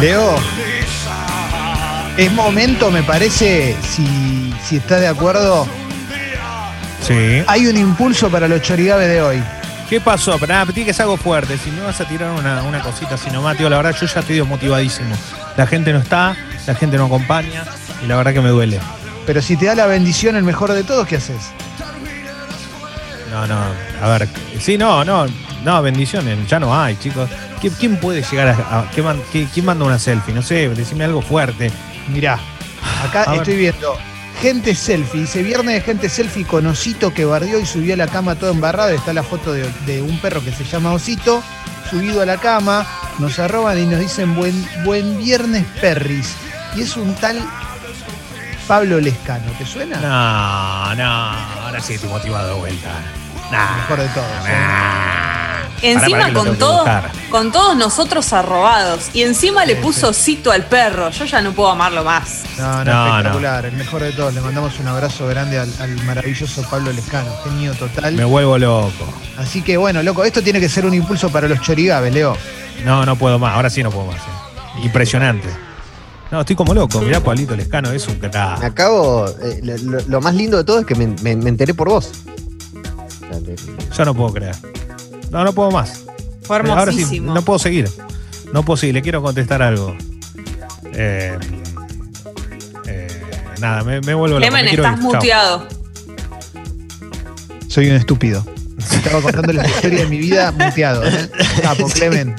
Leo, es momento, me parece, si, si está de acuerdo, Sí. hay un impulso para los chorigabes de hoy. ¿Qué pasó? Pero nada, tiene que ser algo fuerte. Si me vas a tirar una, una cosita así nomás, tío, la verdad yo ya estoy desmotivadísimo. La gente no está, la gente no acompaña y la verdad que me duele. Pero si te da la bendición el mejor de todos, ¿qué haces? No, no, a ver, sí, no, no, no, bendiciones, ya no hay, chicos. ¿Quién, puede llegar a, quién manda una selfie? No sé, decime algo fuerte. Mirá, acá A ver. estoy viendo gente selfie. Dice viernes de gente selfie con Osito que barrió y subió a la cama todo embarrado. Está la foto de, de un perro que se llama Osito, subido a la cama. Nos arroban y nos dicen buen, buen viernes perris. Y es un tal Pablo Lescano. ¿Te suena? No, no, ahora sí estoy motivado de vuelta. Nah, Mejor de todos. ¿eh? nah. Encima con tengo que todo, buscar. con todos nosotros arrobados. Y encima le Sí, puso cito al perro. Yo ya no puedo amarlo más. No, no, No, no. espectacular. El mejor de todos. Le mandamos un abrazo grande al, al maravilloso Pablo Lescano. Genio total. Me vuelvo loco. Así que bueno, loco, esto tiene que ser un impulso para los chorigabes, Leo. No, no puedo más, ahora sí no puedo más. eh. Impresionante. No, estoy como loco. Mirá, Pablito Lescano es un Me crack. acabo. eh, lo, más lindo de todo es que me, me- me enteré por vos. Yo no puedo creer. No, no puedo más. Fue Ahora sí, hermosísimo. no puedo seguir. No puedo seguir, le quiero contestar algo. Eh, eh, nada, me, me vuelvo loco. Quiero estás ir. Chao. muteado. Soy un estúpido. Estaba contando la historia de mi vida muteado. ¿eh? Capo, Clemen.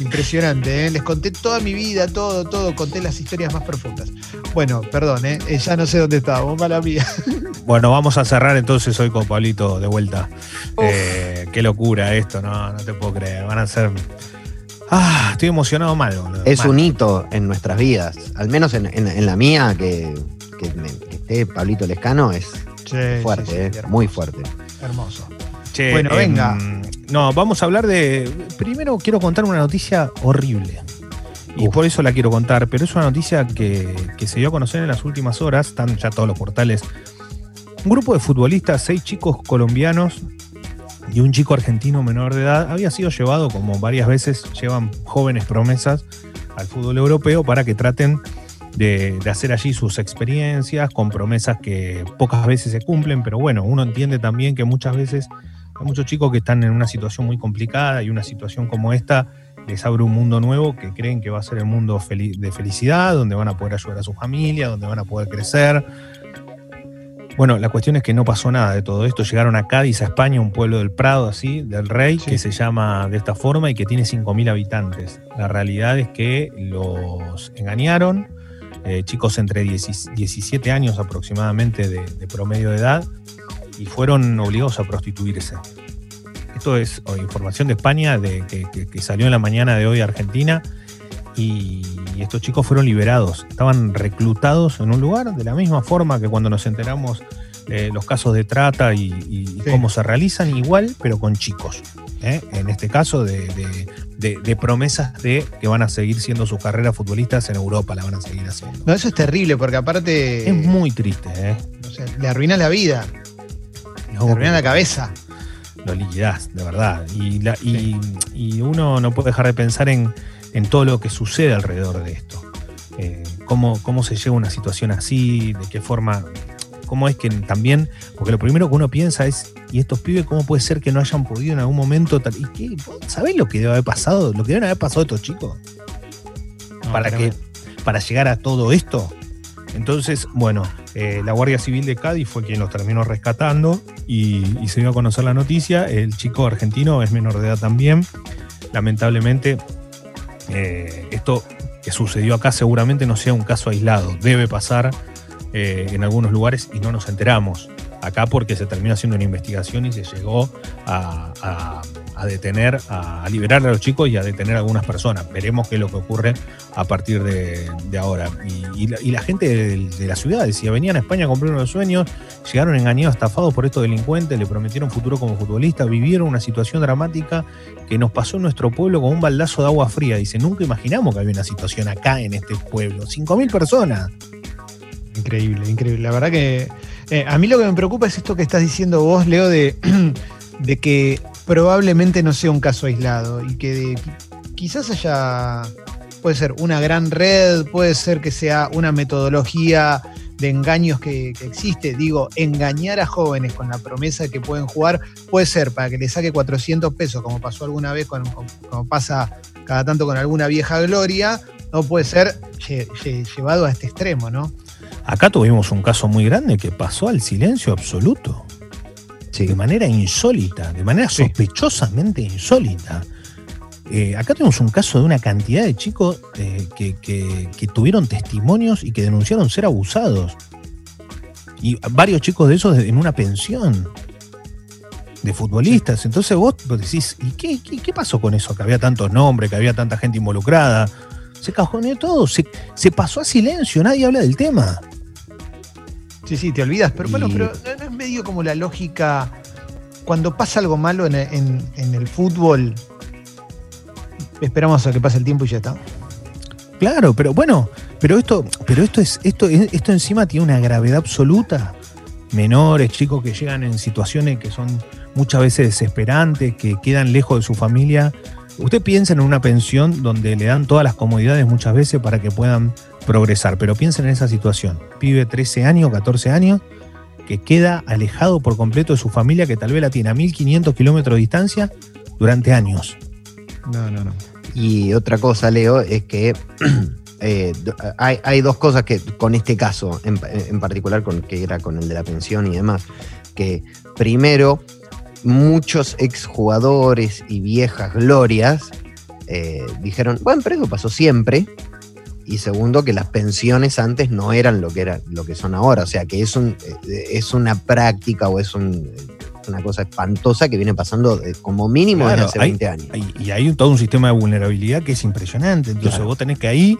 Impresionante, ¿eh? Les conté toda mi vida, todo, todo. Conté las historias más profundas. Bueno, perdón, ¿eh? Eh, Ya no sé dónde estábamos, mala mía. Bueno, vamos a cerrar entonces hoy con Pablito de vuelta. Eh, qué locura esto, no, no te puedo creer. Van a ser. Ah, estoy emocionado mal, boludo. es Mal. un hito en nuestras vidas. Al menos en, en- en la mía, que, que me- que esté Pablito Lescano es fuerte, eh, hermoso, muy fuerte. Hermoso. Che, Bueno, em, venga. No, vamos a hablar de. Primero quiero contar una noticia horrible. Y Uf. por eso la quiero contar, pero es una noticia que, que se dio a conocer en las últimas horas, están ya todos los portales. Un grupo de futbolistas, seis chicos colombianos y un chico argentino menor de edad, había sido llevado, como varias veces llevan jóvenes promesas al fútbol europeo para que traten de, hacer allí sus experiencias con promesas que pocas veces se cumplen, pero bueno, uno entiende también que muchas veces hay muchos chicos que están en una situación muy complicada y una situación como esta les abre un mundo nuevo que creen que va a ser el mundo de felicidad, donde van a poder ayudar a su familia, donde van a poder crecer. Bueno, la cuestión es que no pasó nada de todo esto. Llegaron a Cádiz, a España, un pueblo del Prado, así, del Rey, Sí. que se llama de esta forma y que tiene 5.000 habitantes. La realidad es que los engañaron, eh, chicos entre 10 17 años aproximadamente de, de promedio de edad, y fueron obligados a prostituirse. Esto es información de España de, que, que- que salió en la mañana de hoy a Argentina. Y estos chicos fueron liberados. Estaban reclutados en un lugar de la misma forma que cuando nos enteramos los casos de trata y, y Sí. cómo se realizan, igual, pero con chicos. ¿eh? En este caso, de, de- de- de promesas de que van a seguir siendo sus carreras futbolistas en Europa, la van a seguir haciendo. No, eso es terrible porque aparte Es muy triste, ¿eh? o sea, le arruina la vida, No, le arruina la cabeza. lo liquidás, de verdad. Y, la- y- y uno no puede dejar de pensar en, en todo lo que sucede alrededor de esto. Eh, cómo, cómo se lleva una situación así, de qué forma, cómo es que también, porque lo primero que uno piensa es, ¿y estos pibes cómo puede ser que no hayan podido en algún momento? tal- ¿Y qué? ¿Sabés lo que debe haber pasado? ¿Lo que deben haber pasado estos chicos? No, para, que, para llegar a todo esto. Entonces, bueno, eh, la Guardia Civil de Cádiz fue quien los terminó rescatando y, y se dio a conocer la noticia. El chico argentino es menor de edad también. Lamentablemente, eh, esto que sucedió acá seguramente no sea un caso aislado. Debe pasar eh, en algunos lugares y no nos enteramos. Acá porque se terminó haciendo una investigación y se llegó a, detener, a, liberar a los chicos y a detener a algunas personas. Veremos qué es lo que ocurre a partir de, ahora. Y, la, gente de, de la ciudad decía, venían a España a cumplir unos sueños, llegaron engañados, estafados por estos delincuentes, le prometieron futuro como futbolistas, vivieron una situación dramática que nos pasó en nuestro pueblo como un baldazo de agua fría. Dice, nunca imaginamos que había una situación acá en este pueblo. 5.000 personas. Increíble, increíble. La verdad que eh, a mí lo que me preocupa es esto que estás diciendo vos, Leo, de, que probablemente no sea un caso aislado y que de- quizás haya, puede ser una gran red, puede ser que sea una metodología de engaños que, existe. Digo, engañar a jóvenes con la promesa de que pueden jugar puede ser para que le saque 400 pesos, como pasó alguna vez, como pasa cada tanto con alguna vieja gloria, no puede ser llevado a este extremo, ¿no? Acá tuvimos un caso muy grande que pasó al silencio absoluto. De manera insólita, de manera sospechosamente insólita. Eh, acá tenemos un caso de una cantidad de chicos eh, que, tuvieron testimonios y que denunciaron ser abusados. Y varios chicos de esos en una pensión de futbolistas. Entonces vos, decís, ¿y qué, pasó con eso? Que había tantos nombres, que había tanta gente involucrada. Se cajoneó todo, se, pasó a silencio, nadie habla del tema. Sí, sí, te olvidas, pero bueno, pero no, es medio como la lógica. Cuando pasa algo malo en el fútbol, esperamos a que pase el tiempo y ya está. Claro, pero bueno, pero esto, pero esto es, esto, esto encima tiene una gravedad absoluta. Menores, chicos que llegan en situaciones que son muchas veces desesperantes, que quedan lejos de su familia. Usted piensa en una pensión donde le dan todas las comodidades muchas veces para que puedan progresar, pero piensen en esa situación. Pibe 13 años, 14 años, que queda alejado por completo de su familia, que tal vez la tiene a 1500 kilómetros de distancia durante años. No, no, no. Y otra cosa, Leo, es que eh, hay, dos cosas que con este caso, en, particular, con, que era con el de la pensión y demás, que primero, muchos exjugadores y viejas glorias eh, dijeron, bueno, pero eso pasó siempre. Y segundo, que las pensiones antes no eran lo que, era, lo que son ahora. O sea, que es, un, eh, es una práctica o es un una cosa espantosa que viene pasando como mínimo desde hace 20 años. y hay todo un sistema de vulnerabilidad que es impresionante. Entonces vos tenés que ahí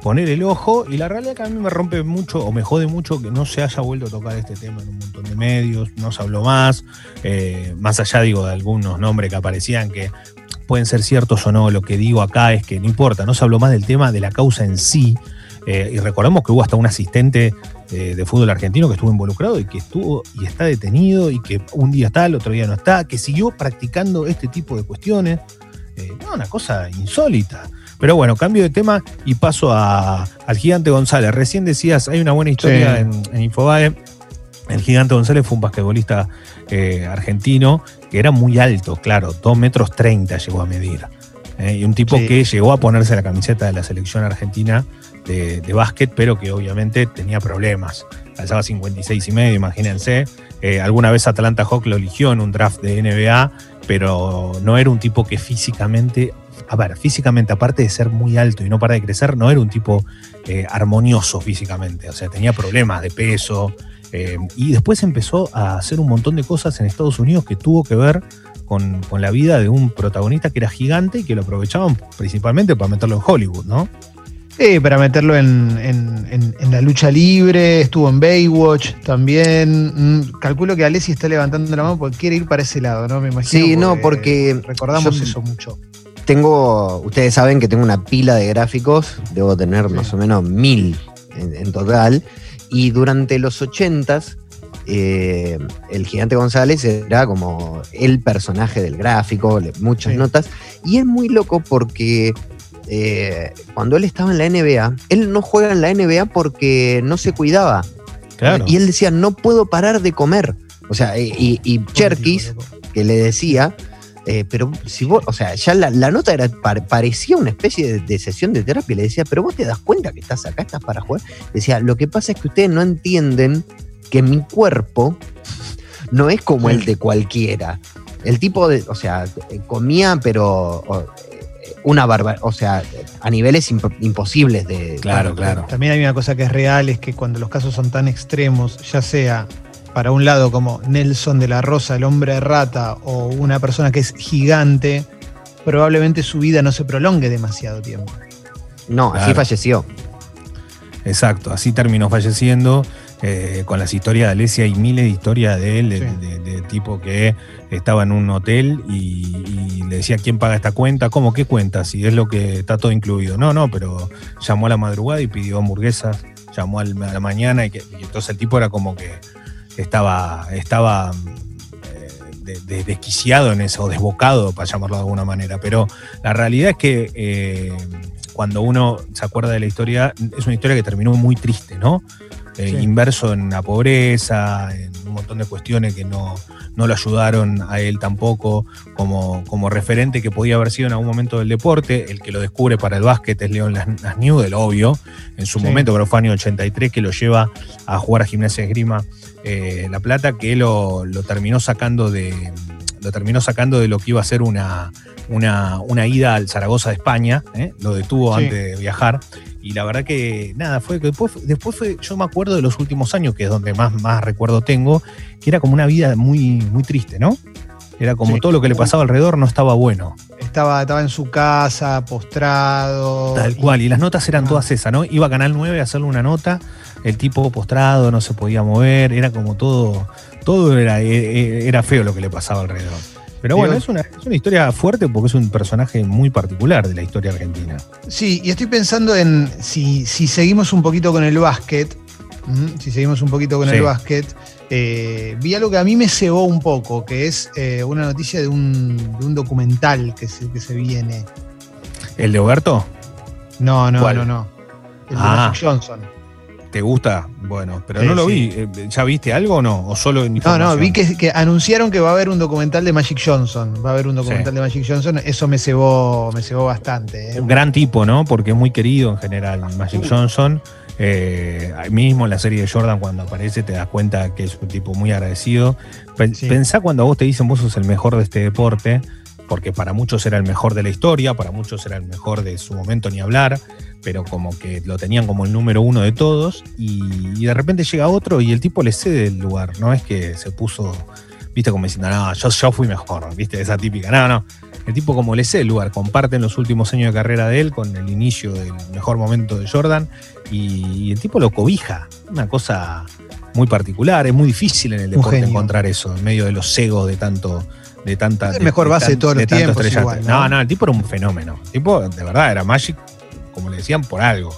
poner el ojo y la realidad que a mí me rompe mucho o me jode mucho que no se haya vuelto a tocar este tema en un montón de medios, no se habló más, eh, más allá digo de algunos nombres que aparecían que pueden ser ciertos o no, lo que digo acá es que no importa, no se habló más del tema de la causa en sí, eh, y recordemos que hubo hasta un asistente eh, de fútbol argentino que estuvo involucrado y que estuvo y está detenido y que un día está, el otro día no está, que siguió practicando este tipo de cuestiones. Eh, no, una cosa insólita. Pero bueno, cambio de tema y paso al gigante González. Recién decías, hay una buena historia en, Infobae. El gigante González fue un basquetbolista argentino que era muy alto, claro, 2 metros 30 llegó a medir. y un tipo que llegó a ponerse la camiseta de la selección argentina de, básquet, pero que obviamente tenía problemas. Alzaba 56 y medio, imagínense. Eh, alguna vez Atlanta Hawk lo eligió en un draft de NBA, pero no era un tipo que físicamente, a ver, físicamente, aparte de ser muy alto y no para de crecer, no era un tipo eh, armonioso físicamente. O sea, tenía problemas de peso. Eh, y después empezó a hacer un montón de cosas en Estados Unidos que tuvo que ver con, con, la vida de un protagonista que era gigante y que lo aprovechaban principalmente para meterlo en Hollywood, ¿no? Sí, para meterlo en, la lucha libre, estuvo en Baywatch también. Mm, calculo que Alessi está levantando la mano porque quiere ir para ese lado, ¿no? Me imagino. Sí, no, porque. Recordamos eso mucho. Tengo. Ustedes saben que tengo una pila de gráficos, debo tener más o menos mil en, total. Y durante los ochentas, eh, el gigante González era como el personaje del gráfico, muchas notas. Y es muy loco porque eh, cuando él estaba en la NBA, él no juega en la NBA porque no se cuidaba. Y él decía, no puedo parar de comer. O sea, y, Cherkis, que le decía, eh, pero si vos, o sea, ya la, nota era, parecía una especie de, sesión de terapia. Le decía, pero vos te das cuenta que estás acá, estás para jugar. Decía, lo que pasa es que ustedes no entienden que mi cuerpo no es como el de cualquiera. El tipo de, o sea, comía, pero una barba, o sea, a niveles imposibles de... Claro, claro. También hay una cosa que es real, es que cuando los casos son tan extremos, ya sea para un lado como Nelson de la Rosa, el hombre de rata, o una persona que es gigante, probablemente su vida no se prolongue demasiado tiempo. No, así falleció. Exacto, así terminó falleciendo. Eh, con las historias de Alesia y miles de historias de él, de, tipo que estaba en un hotel y, le decía quién paga esta cuenta, ¿cómo qué cuenta? Si es lo que está todo incluido. No, no, pero llamó a la madrugada y pidió hamburguesas, llamó a la mañana y, que, entonces el tipo era como que estaba, estaba eh, de- de- desquiciado en eso, o desbocado, para llamarlo de alguna manera. Pero la realidad es que eh, cuando uno se acuerda de la historia, es una historia que terminó muy triste, ¿no? Eh, Sí. Inverso en la pobreza, en un montón de cuestiones que no, no lo ayudaron a él tampoco como, como referente que podía haber sido en algún momento del deporte. El que lo descubre para el básquet es León Las- Lasniu, del obvio, en su Sí. momento, pero fue año 83 que lo lleva a jugar a Gimnasia Esgrima eh, La Plata, que lo, lo terminó sacando de lo terminó sacando de lo que iba a ser una, una, una ida al Zaragoza de España, ¿eh? lo detuvo Sí. antes de viajar. Y la verdad que nada, fue que después, después fue, yo me acuerdo de los últimos años, que es donde más, más recuerdo tengo, que era como una vida muy, muy triste, ¿no? Era como Sí. todo lo que le pasaba alrededor no estaba bueno. Estaba, estaba en su casa, postrado. Tal cual, y las notas eran Ah. todas esas, ¿no? Iba a Canal 9 a hacerle una nota, el tipo postrado, no se podía mover, era como todo, todo era, eh, era feo lo que le pasaba alrededor. Pero bueno, es una, es una historia fuerte porque es un personaje muy particular de la historia argentina. Sí, y estoy pensando en si, si seguimos un poquito con el básquet, si seguimos un poquito con Sí. el básquet, eh, vi algo que a mí me cebó un poco, que es eh, una noticia de un, de un documental que se, que se viene. ¿El de Oberto? No, no, ¿Cuál? no, no. El de Ah. Magic Johnson. ¿Te gusta? Bueno, pero Sí, no lo sí. vi. Eh, ¿Ya viste algo o no? ¿O solo en No, no, vi que, que anunciaron que va a haber un documental de Magic Johnson. Va a haber un documental Sí. de Magic Johnson. Eso me cebó, me cebó bastante. ¿eh? Un gran tipo, ¿no? Porque es muy querido en general, Magic Johnson. Eh, ahí mismo en la serie de Jordan, cuando aparece, te das cuenta que es un tipo muy agradecido. Pensá cuando a vos te dicen vos sos el mejor de este deporte, porque para muchos era el mejor de la historia, para muchos era el mejor de su momento ni hablar, pero como que lo tenían como el número uno de todos, y, y de repente llega otro y el tipo le cede el lugar, no es que se puso, viste, como diciendo, no, yo, yo fui mejor, viste, esa típica, no, no. El tipo como le cede el lugar, comparten los últimos años de carrera de él con el inicio del mejor momento de Jordan, y, y el tipo lo cobija, una cosa muy particular, es muy difícil en el deporte encontrar eso, en medio de los egos de tanto de tanta el mejor base de todos los tanto tiempos igual, ¿no? ¿no? no, el tipo era un fenómeno. El tipo, de verdad, era Magic, como le decían, por algo.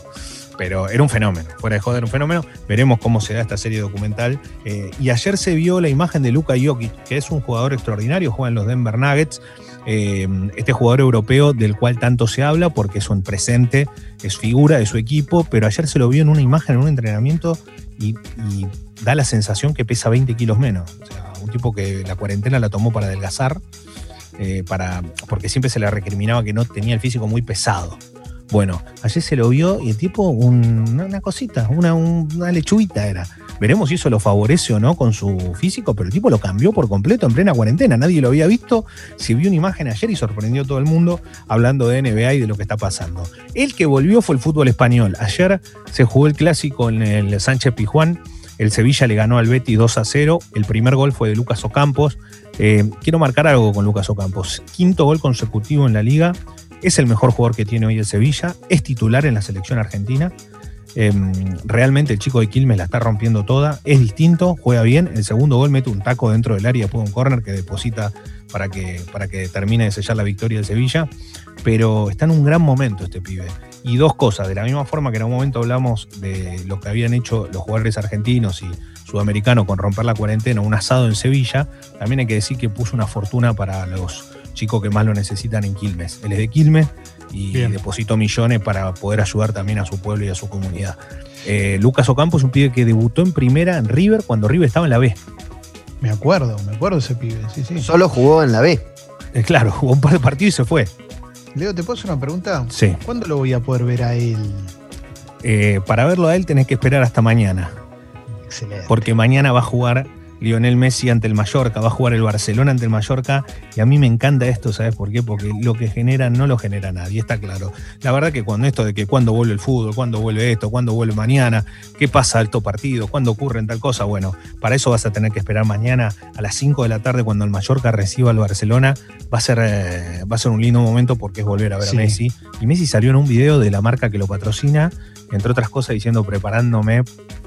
Pero era un fenómeno, fuera de joder, un fenómeno. Veremos cómo se da esta serie documental. Eh, y ayer se vio la imagen de Luka Jokic, que es un jugador extraordinario, juega en los Denver Nuggets. Eh, este jugador europeo del cual tanto se habla porque es un presente, es figura de su equipo, pero ayer se lo vio en una imagen, en un entrenamiento y, y da la sensación que pesa 20 kilos menos. O sea, un tipo que la cuarentena la tomó para adelgazar, eh, para, porque siempre se le recriminaba que no tenía el físico muy pesado. Bueno, ayer se lo vio y el tipo, un- una, cosita, una, un- una lechuguita era. Veremos si eso lo favorece o no con su físico, pero el tipo lo cambió por completo en plena cuarentena. Nadie lo había visto. Se vio una imagen ayer y sorprendió a todo el mundo hablando de NBA y de lo que está pasando. El que volvió fue el fútbol español. Ayer se jugó el clásico en el Sánchez Pijuán. El Sevilla le ganó al Betis 2 a 0. El primer gol fue de Lucas Ocampos. Eh, quiero marcar algo con Lucas Ocampos. Quinto gol consecutivo en la liga. Es el mejor jugador que tiene hoy el Sevilla. Es titular en la selección argentina. Eh, realmente el chico de Quilmes la está rompiendo toda. Es distinto, juega bien. El segundo gol mete un taco dentro del área, después un córner que deposita para que, para que termine de sellar la victoria del Sevilla. Pero está en un gran momento este pibe. Y dos cosas, de la misma forma que en un momento hablamos de lo que habían hecho los jugadores argentinos y sudamericanos con romper la cuarentena, un asado en Sevilla, también hay que decir que puso una fortuna para los chicos que más lo necesitan en Quilmes. Él es de Quilmes y Bien. depositó millones para poder ayudar también a su pueblo y a su comunidad. Eh, Lucas Ocampo es un pibe que debutó en primera en River cuando River estaba en la B. Me acuerdo, me acuerdo de ese pibe. Sí, sí. Solo jugó en la B. Eh, claro, jugó un par de partidos y se fue. Leo, ¿te puedo hacer una pregunta? Sí. ¿Cuándo lo voy a poder ver a él? Eh, para verlo a él tenés que esperar hasta mañana. Excelente. porque mañana va a jugar Lionel Messi ante el Mallorca, va a jugar el Barcelona ante el Mallorca, y a mí me encanta esto, ¿sabes por qué? Porque lo que genera no lo genera nadie, está claro. La verdad que cuando esto de que cuándo vuelve el fútbol, cuándo vuelve esto, cuándo vuelve mañana, qué pasa alto partido, cuándo ocurre en tal cosa, bueno, para eso vas a tener que esperar mañana a las 5 de la tarde cuando el Mallorca reciba al Barcelona, va a ser, eh, va a ser un lindo momento porque es volver a ver Sí. a Messi. Y Messi salió en un video de la marca que lo patrocina, entre otras cosas diciendo preparándome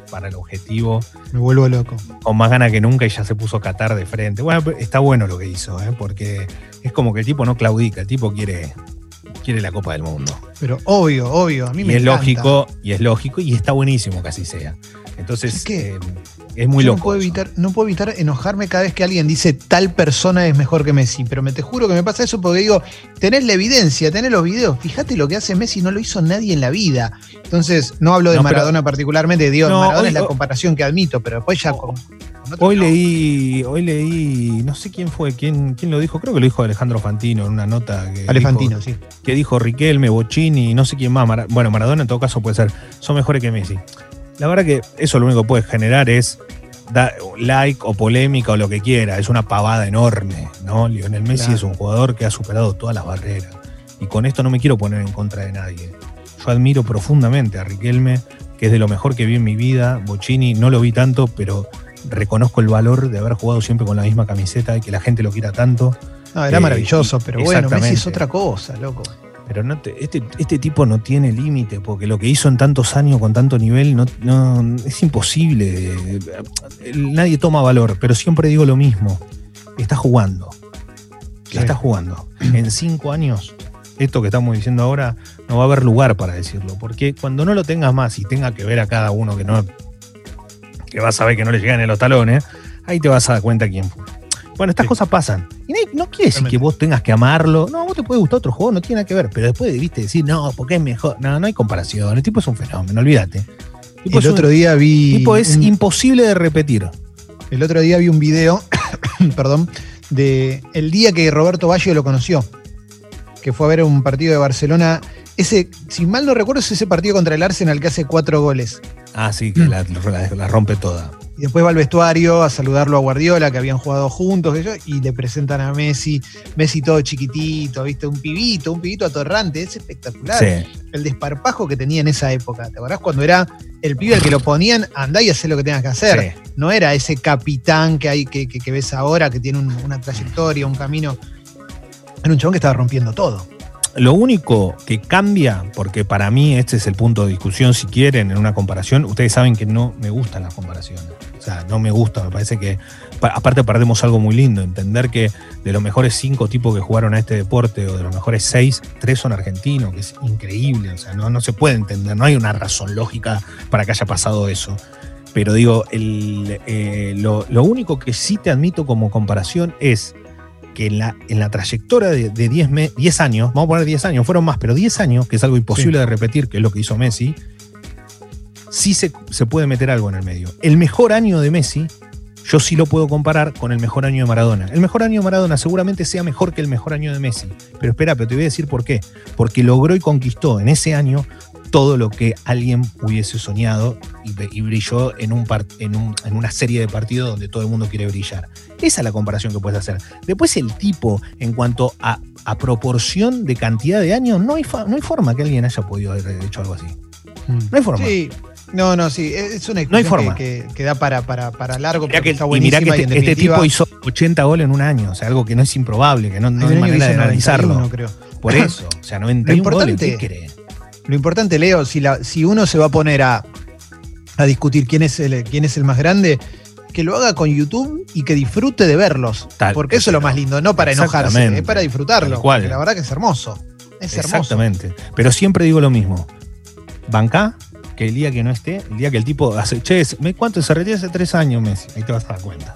para el objetivo Me vuelvo loco. con más ganas que nunca y ya se puso Qatar de frente. Bueno, está bueno lo que hizo, ¿eh? porque es como que el tipo no claudica, el tipo quiere, quiere la Copa del Mundo. Pero obvio, obvio. A mí Y me es encanta. lógico, y es lógico, y está buenísimo que así sea. Entonces, Es que eh, es muy Yo loco. No puedo, eso. evitar, no puedo evitar enojarme cada vez que alguien dice tal persona es mejor que Messi, pero me te juro que me pasa eso porque digo, tenés la evidencia, tenés los videos, fíjate lo que hace Messi, no lo hizo nadie en la vida. Entonces, no hablo de No, pero- Maradona particularmente, digo, No, Maradona hoy- es la comparación que admito, pero después ya con, con otro Hoy no. leí, hoy leí, no sé quién fue, quién, quién lo dijo, creo que lo dijo Alejandro Fantino en una nota que Alefantino, dijo, sí. que dijo Riquelme, Bocini, no sé quién más, Mara- bueno, Maradona en todo caso puede ser, son mejores que Messi. La verdad que eso lo único que puede generar es da- like o polémica o lo que quiera, es una pavada enorme, ¿no? Lionel Messi Claro. es un jugador que ha superado todas las barreras y con esto no me quiero poner en contra de nadie. Yo admiro profundamente a Riquelme, que es de lo mejor que vi en mi vida, Bocini no lo vi tanto, pero reconozco el valor de haber jugado siempre con la misma camiseta y que la gente lo quiera tanto. No, era Eh, maravilloso, pero bueno, Messi es otra cosa, loco. Pero no te- este, este tipo no tiene límite, porque lo que hizo en tantos años con tanto nivel no, no- es imposible. Nadie toma valor, pero siempre digo lo mismo. Está jugando. Sí. Está jugando. En cinco años, esto que estamos diciendo ahora, no va a haber lugar para decirlo. Porque cuando no lo tengas más y tenga que ver a cada uno que no. que vas a ver que no le llegan en los talones, ahí te vas a dar cuenta quién fue. Bueno, estas Sí. cosas pasan. Y no, no quiere decir que vos tengas que amarlo. No, vos te puede gustar otro juego, no tiene nada que ver. Pero después debiste decir, no, porque es mejor. No, no hay comparación. El tipo es un fenómeno, olvídate. El otro un- día vi. tipo es un- imposible de repetir. El otro día vi un video, perdón, de el día que Roberto Baggio lo conoció, que fue a ver un partido de Barcelona. Ese, si mal no recuerdo, es ese partido contra el Arsenal que hace cuatro goles. Ah, sí, que la, la- la rompe toda. Y después va al vestuario a saludarlo a Guardiola, que habían jugado juntos, y le presentan a Messi, Messi todo chiquitito, ¿viste? Un pibito, un pibito atorrante, es espectacular. Sí. El desparpajo que tenía en esa época. ¿Te acordás cuando era el pibe al que lo ponían, andá y hacé lo que tengas que hacer? sí. no era ese capitán que hay que, que- que ves ahora, que tiene un- una trayectoria, un camino. Era un chabón que estaba rompiendo todo. Lo único que cambia, porque para mí este es el punto de discusión, si quieren, en una comparación, ustedes saben que no me gustan las comparaciones. O sea, no me gusta, me parece que, pa- aparte perdemos algo muy lindo, entender que de los mejores cinco tipos que jugaron a este deporte, o de los mejores seis, tres son argentinos, que es increíble, o sea, no, no se puede entender, no hay una razón lógica para que haya pasado eso. Pero digo, el, eh, lo, lo único que sí te admito como comparación es que en la, en la trayectoria de, de 10, me- 10 años, vamos a poner 10 años, fueron más, pero 10 años, que es algo imposible de repetir, que es lo que hizo Messi, sí se, se puede meter algo en el medio. El mejor año de Messi, yo sí lo puedo comparar con el mejor año de Maradona. El mejor año de Maradona seguramente sea mejor que el mejor año de Messi. Pero espera, pero te voy a decir por qué. Porque logró y conquistó en ese año todo lo que alguien hubiese soñado y, y brilló en, un par- en, un- en una serie de partidos donde todo el mundo quiere brillar. Esa es la comparación que puedes hacer. Después el tipo, en cuanto a, a proporción de cantidad de años, no hay, fa- no hay forma que alguien haya podido haber hecho algo así. No hay forma. Sí. No, no, sí, es una No hay forma. que, que- que da para, para, para largo, Mirá porque que, está y mirá este, este tipo hizo 80 goles en un año, o sea, algo que no es improbable, que no, no hay manera de analizarlo. 91, creo. Por eso, o sea, 91 goles, importante- ¿qué crees? Lo importante, Leo, si, la, si uno se va a poner a, a discutir quién es, el, quién es el más grande, que lo haga con YouTube y que disfrute de verlos. Tal- porque eso es lo más lindo, no para enojarse, es para disfrutarlo. Cual. La verdad que es hermoso. Es hermoso. Exactamente. Pero siempre digo lo mismo. Banca, que el día que no esté, el día que el tipo hace, che, ¿me- ¿cuánto se retira hace tres años, Messi? Ahí te vas a dar cuenta.